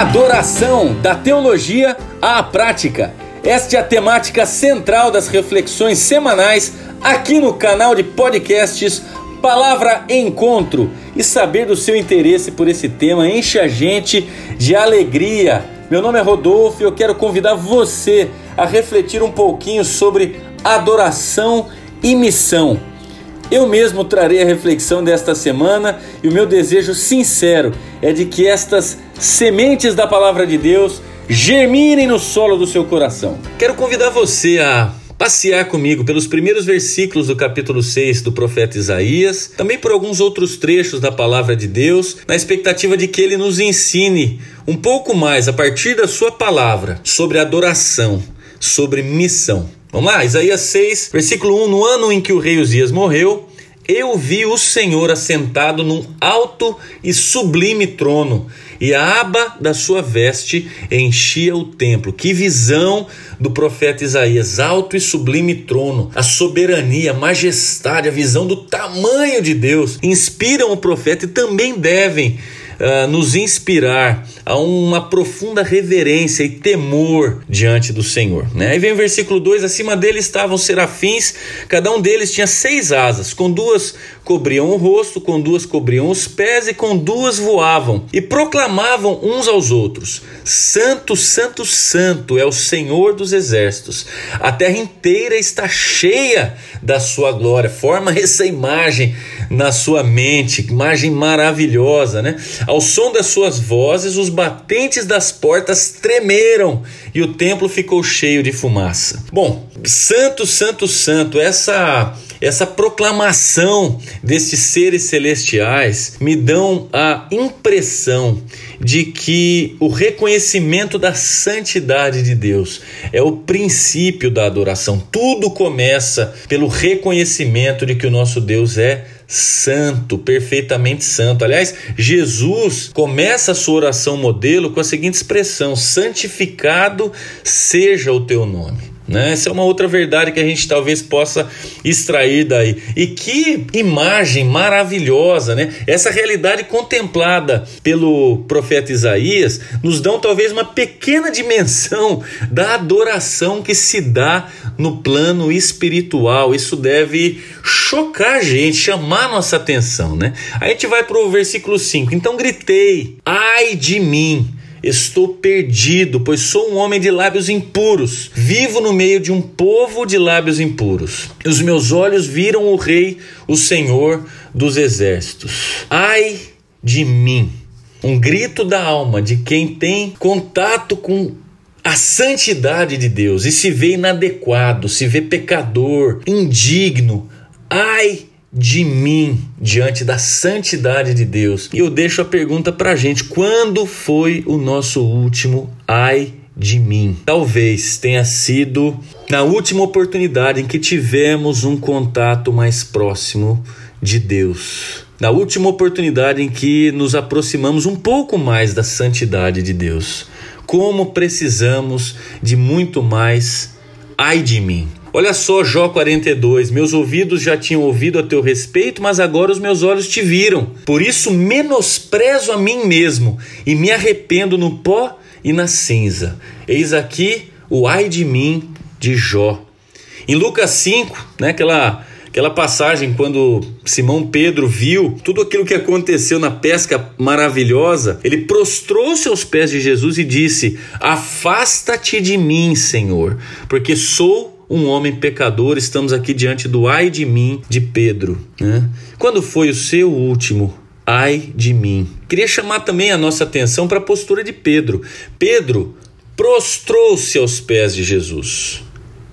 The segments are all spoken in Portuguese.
Adoração da teologia à prática. Esta é a temática central das reflexões semanais aqui no canal de podcasts Palavra Encontro. E saber do seu interesse por esse tema enche a gente de alegria. Meu nome é Rodolfo e eu quero convidar você a refletir um pouquinho sobre adoração e missão. Eu mesmo trarei a reflexão desta semana e o meu desejo sincero é de que estas sementes da palavra de Deus germinem no solo do seu coração. Quero convidar você a passear comigo pelos primeiros versículos do capítulo 6 do profeta Isaías, também por alguns outros trechos da palavra de Deus, na expectativa de que ele nos ensine um pouco mais a partir da sua palavra sobre adoração, sobre missão. Vamos lá, Isaías 6, versículo 1: No ano em que o rei Uzias morreu, eu vi o Senhor assentado num alto e sublime trono, e a aba da sua veste enchia o templo. Que visão do profeta Isaías! Alto e sublime trono, a soberania, a majestade, a visão do tamanho de Deus inspiram o profeta e também devem uh, nos inspirar a uma profunda reverência e temor diante do Senhor. Né? Aí vem o versículo 2: acima dele estavam serafins, cada um deles tinha seis asas, com duas cobriam o rosto, com duas cobriam os pés e com duas voavam, e proclamavam uns aos outros: Santo, Santo, Santo é o Senhor dos exércitos. A terra inteira está cheia da sua glória. Forma essa imagem na sua mente, imagem maravilhosa, né? Ao som das suas vozes, os batentes das portas tremeram e o templo ficou cheio de fumaça. Bom, santo, santo, santo, essa essa proclamação destes seres celestiais me dão a impressão de que o reconhecimento da santidade de Deus é o princípio da adoração. Tudo começa pelo reconhecimento de que o nosso Deus é santo, perfeitamente santo. Aliás, Jesus começa a sua oração modelo com a seguinte expressão: santificado seja o teu nome. Né? Essa é uma outra verdade que a gente talvez possa extrair daí. E que imagem maravilhosa, né? Essa realidade contemplada pelo profeta Isaías nos dão talvez uma pequena dimensão da adoração que se dá no plano espiritual. Isso deve chocar a gente, chamar nossa atenção, né? A gente vai para o versículo 5. Então gritei: Ai de mim! Estou perdido, pois sou um homem de lábios impuros. Vivo no meio de um povo de lábios impuros. Os meus olhos viram o Rei, o Senhor dos exércitos. Ai de mim! Um grito da alma de quem tem contato com a santidade de Deus e se vê inadequado, se vê pecador, indigno. Ai de mim diante da santidade de Deus. E eu deixo a pergunta para a gente: quando foi o nosso último ai de mim? Talvez tenha sido na última oportunidade em que tivemos um contato mais próximo de Deus. Na última oportunidade em que nos aproximamos um pouco mais da santidade de Deus. Como precisamos de muito mais ai de mim. Olha só, Jó 42: Meus ouvidos já tinham ouvido a teu respeito, mas agora os meus olhos te viram. Por isso menosprezo a mim mesmo e me arrependo no pó e na cinza. Eis aqui o ai de mim de Jó. Em Lucas 5, né, aquela, aquela passagem quando Simão Pedro viu tudo aquilo que aconteceu na pesca maravilhosa, ele prostrou-se aos pés de Jesus e disse: Afasta-te de mim, Senhor, porque sou um homem pecador, estamos aqui diante do ai de mim de Pedro. Né? Quando foi o seu último ai de mim? Queria chamar também a nossa atenção para a postura de Pedro. Pedro prostrou-se aos pés de Jesus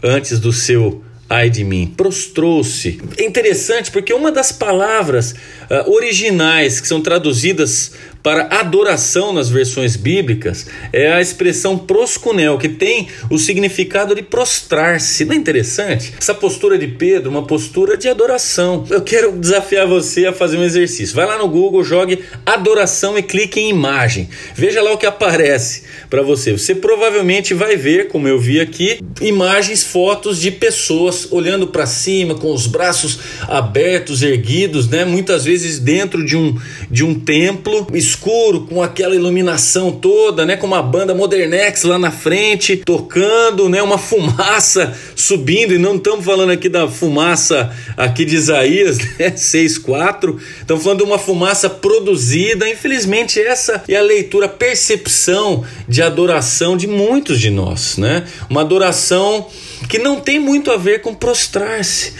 antes do seu ai de mim, prostrou-se. É interessante porque uma das palavras uh, originais que são traduzidas para adoração nas versões bíblicas é a expressão proscunel, que tem o significado de prostrar-se. Não é interessante? Essa postura de Pedro, uma postura de adoração. Eu quero desafiar você a fazer um exercício. Vai lá no Google, jogue adoração e clique em imagem. Veja lá o que aparece para você. Você provavelmente vai ver, como eu vi aqui, imagens, fotos de pessoas olhando para cima com os braços abertos, erguidos, né? Muitas vezes dentro de um de um templo e escuro, com aquela iluminação toda, né? Com uma banda Modernex lá na frente, tocando, né? Uma fumaça subindo, e não estamos falando aqui da fumaça aqui de Isaías, né? 6.4, estamos falando de uma fumaça produzida. Infelizmente, essa é a leitura, a percepção de adoração de muitos de nós, né? Uma adoração que não tem muito a ver com prostrar-se,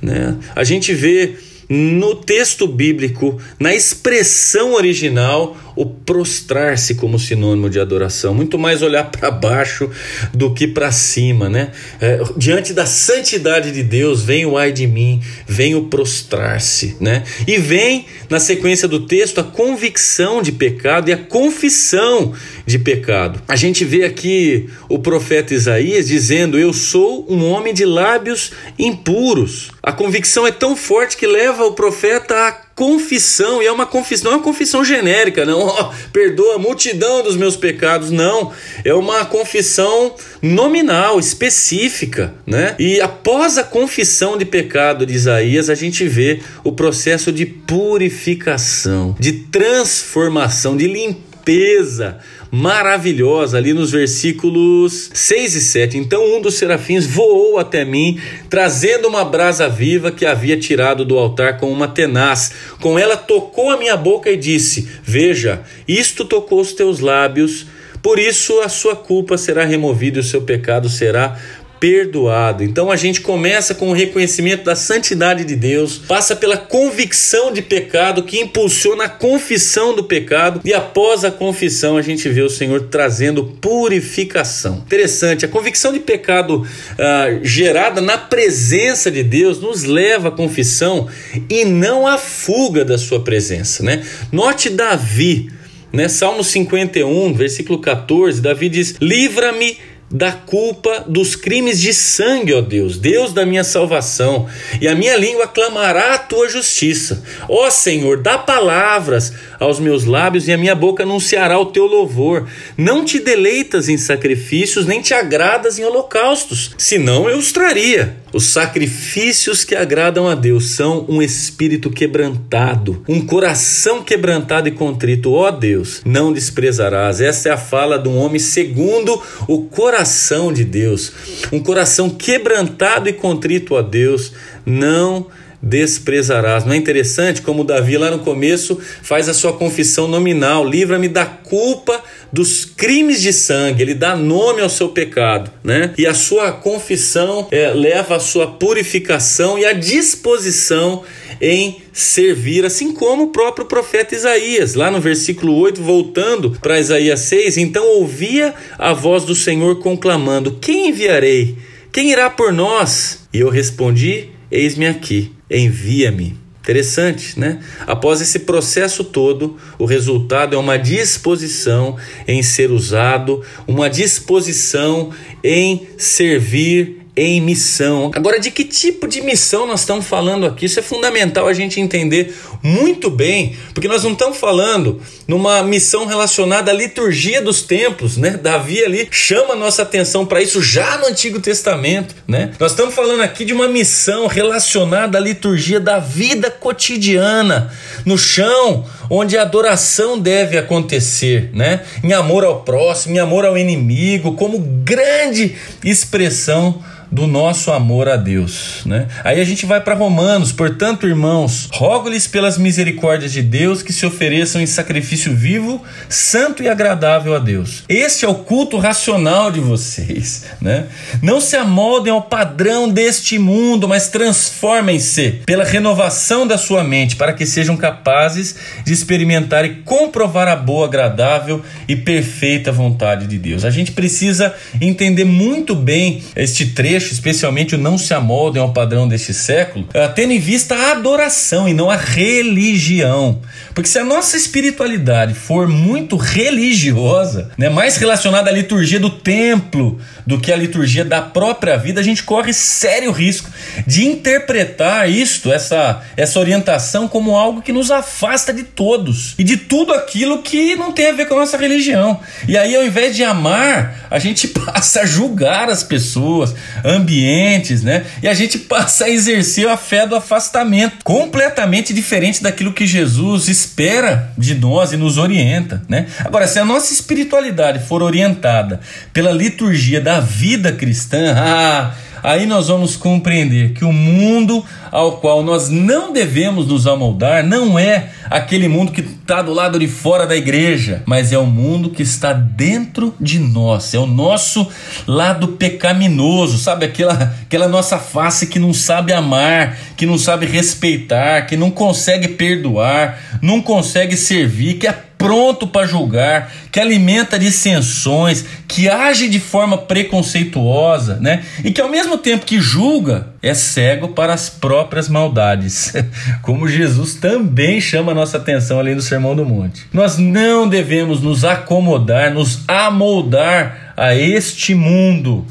né? A gente vê no texto bíblico, na expressão original, o prostrar-se como sinônimo de adoração, muito mais olhar para baixo do que para cima, né? É, diante da santidade de Deus, vem o ai de mim, vem o prostrar-se, né? E vem na sequência do texto a convicção de pecado e a confissão de pecado. A gente vê aqui o profeta Isaías dizendo: Eu sou um homem de lábios impuros. A convicção é tão forte que leva o profeta a confissão, e é uma confissão, não é uma confissão genérica, não, oh, perdoa a multidão dos meus pecados, não, é uma confissão nominal, específica, né? E após a confissão de pecado de Isaías, a gente vê o processo de purificação, de transformação, de limpeza maravilhosa ali nos versículos 6 e 7. Então um dos serafins voou até mim, trazendo uma brasa viva que havia tirado do altar com uma tenaz. Com ela tocou a minha boca e disse: Veja, isto tocou os teus lábios. Por isso a sua culpa será removida e o seu pecado será perdoado. Então a gente começa com o reconhecimento da santidade de Deus, passa pela convicção de pecado que impulsiona a confissão do pecado e após a confissão a gente vê o Senhor trazendo purificação. Interessante, a convicção de pecado ah, gerada na presença de Deus nos leva à confissão e não à fuga da sua presença, né? Note Davi, né? Salmo 51, versículo 14, Davi diz: "Livra-me da culpa dos crimes de sangue, ó Deus, Deus da minha salvação, e a minha língua clamará a tua justiça. Ó Senhor, dá palavras aos meus lábios e a minha boca anunciará o teu louvor. Não te deleitas em sacrifícios, nem te agradas em holocaustos, senão eu os traria. Os sacrifícios que agradam a Deus são um espírito quebrantado, um coração quebrantado e contrito. Ó Deus, não desprezarás. Essa é a fala de um homem segundo o coração de Deus. Um coração quebrantado e contrito a Deus. Não desprezarás. Não é interessante como Davi lá no começo faz a sua confissão nominal: livra-me da culpa dos crimes de sangue, ele dá nome ao seu pecado, né? E a sua confissão é, leva a sua purificação e a disposição em servir, assim como o próprio profeta Isaías, lá no versículo 8, voltando para Isaías 6, então ouvia a voz do Senhor conclamando: Quem enviarei? Quem irá por nós? E eu respondi: Eis-me aqui, envia-me. Interessante, né? Após esse processo todo, o resultado é uma disposição em ser usado, uma disposição em servir em missão. Agora, de que tipo de missão nós estamos falando aqui? Isso é fundamental a gente entender muito bem, porque nós não estamos falando numa missão relacionada à liturgia dos templos, né? Davi ali chama nossa atenção para isso já no Antigo Testamento, né? Nós estamos falando aqui de uma missão relacionada à liturgia da vida cotidiana, no chão, onde a adoração deve acontecer, né? Em amor ao próximo, em amor ao inimigo, como grande expressão do nosso amor a Deus, né? Aí a gente vai para Romanos, portanto, irmãos, rogo-lhes pelas misericórdias de Deus que se ofereçam em sacrifício vivo, santo e agradável a Deus. Este é o culto racional de vocês, né? Não se amoldem ao padrão deste mundo, mas transformem-se pela renovação da sua mente, para que sejam capazes de experimentar e comprovar a boa, agradável e perfeita vontade de Deus. A gente precisa entender muito bem este trecho trecho, especialmente o não se amoldem ao padrão deste século, eh, tendo em vista a adoração e não a religião. Porque se a nossa espiritualidade for muito religiosa, né, mais relacionada à liturgia do templo do que à liturgia da própria vida, a gente corre sério risco de interpretar isto, essa, essa orientação, como algo que nos afasta de todos e de tudo aquilo que não tem a ver com a nossa religião. E aí, ao invés de amar, a gente passa a julgar as pessoas ambientes, né? E a gente passa a exercer a fé do afastamento, completamente diferente daquilo que Jesus espera de nós e nos orienta, né? Agora, se a nossa espiritualidade for orientada pela liturgia da vida cristã, ah, aí nós vamos compreender que o mundo ao qual nós não devemos nos amoldar não é aquele mundo que está do lado de fora da igreja, mas é o mundo que está dentro de nós, é o nosso lado pecaminoso, sabe? Aquela, aquela nossa face que não sabe amar, que não sabe respeitar, que não consegue perdoar, não consegue servir, que é pronto para julgar, que alimenta dissensões, que age de forma preconceituosa, né? E que ao mesmo tempo que julga, é cego para as próprias maldades. Como Jesus também chama a nossa atenção ali no Sermão do Monte. Nós não devemos nos acomodar, nos amoldar a este mundo.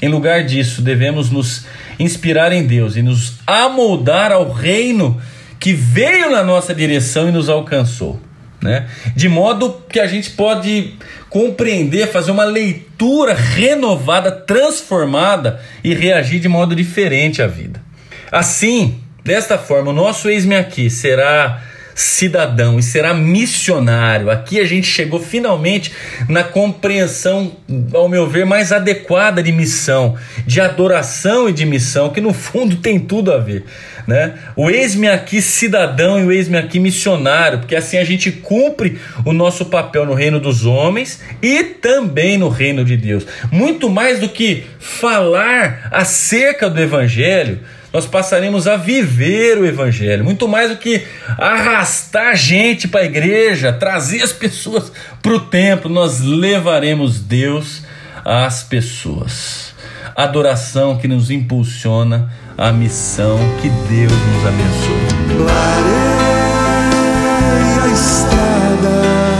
Em lugar disso, devemos nos inspirar em Deus e nos amoldar ao reino que veio na nossa direção e nos alcançou né? De modo que a gente pode compreender, fazer uma leitura renovada, transformada e reagir de modo diferente à vida. Assim, desta forma, o nosso eis-me aqui será cidadão e será missionário. Aqui a gente chegou finalmente na compreensão, ao meu ver, mais adequada de missão, de adoração e de missão, que no fundo tem tudo a ver. Né? O eis-me aqui cidadão e o eis-me aqui missionário, porque assim a gente cumpre o nosso papel no reino dos homens e também no reino de Deus. Muito mais do que falar acerca do evangelho, nós passaremos a viver o Evangelho, muito mais do que arrastar gente para a igreja, trazer as pessoas para o templo, nós levaremos Deus às pessoas. Adoração que nos impulsiona a missão que Deus nos abençoe. Clareia a estrada.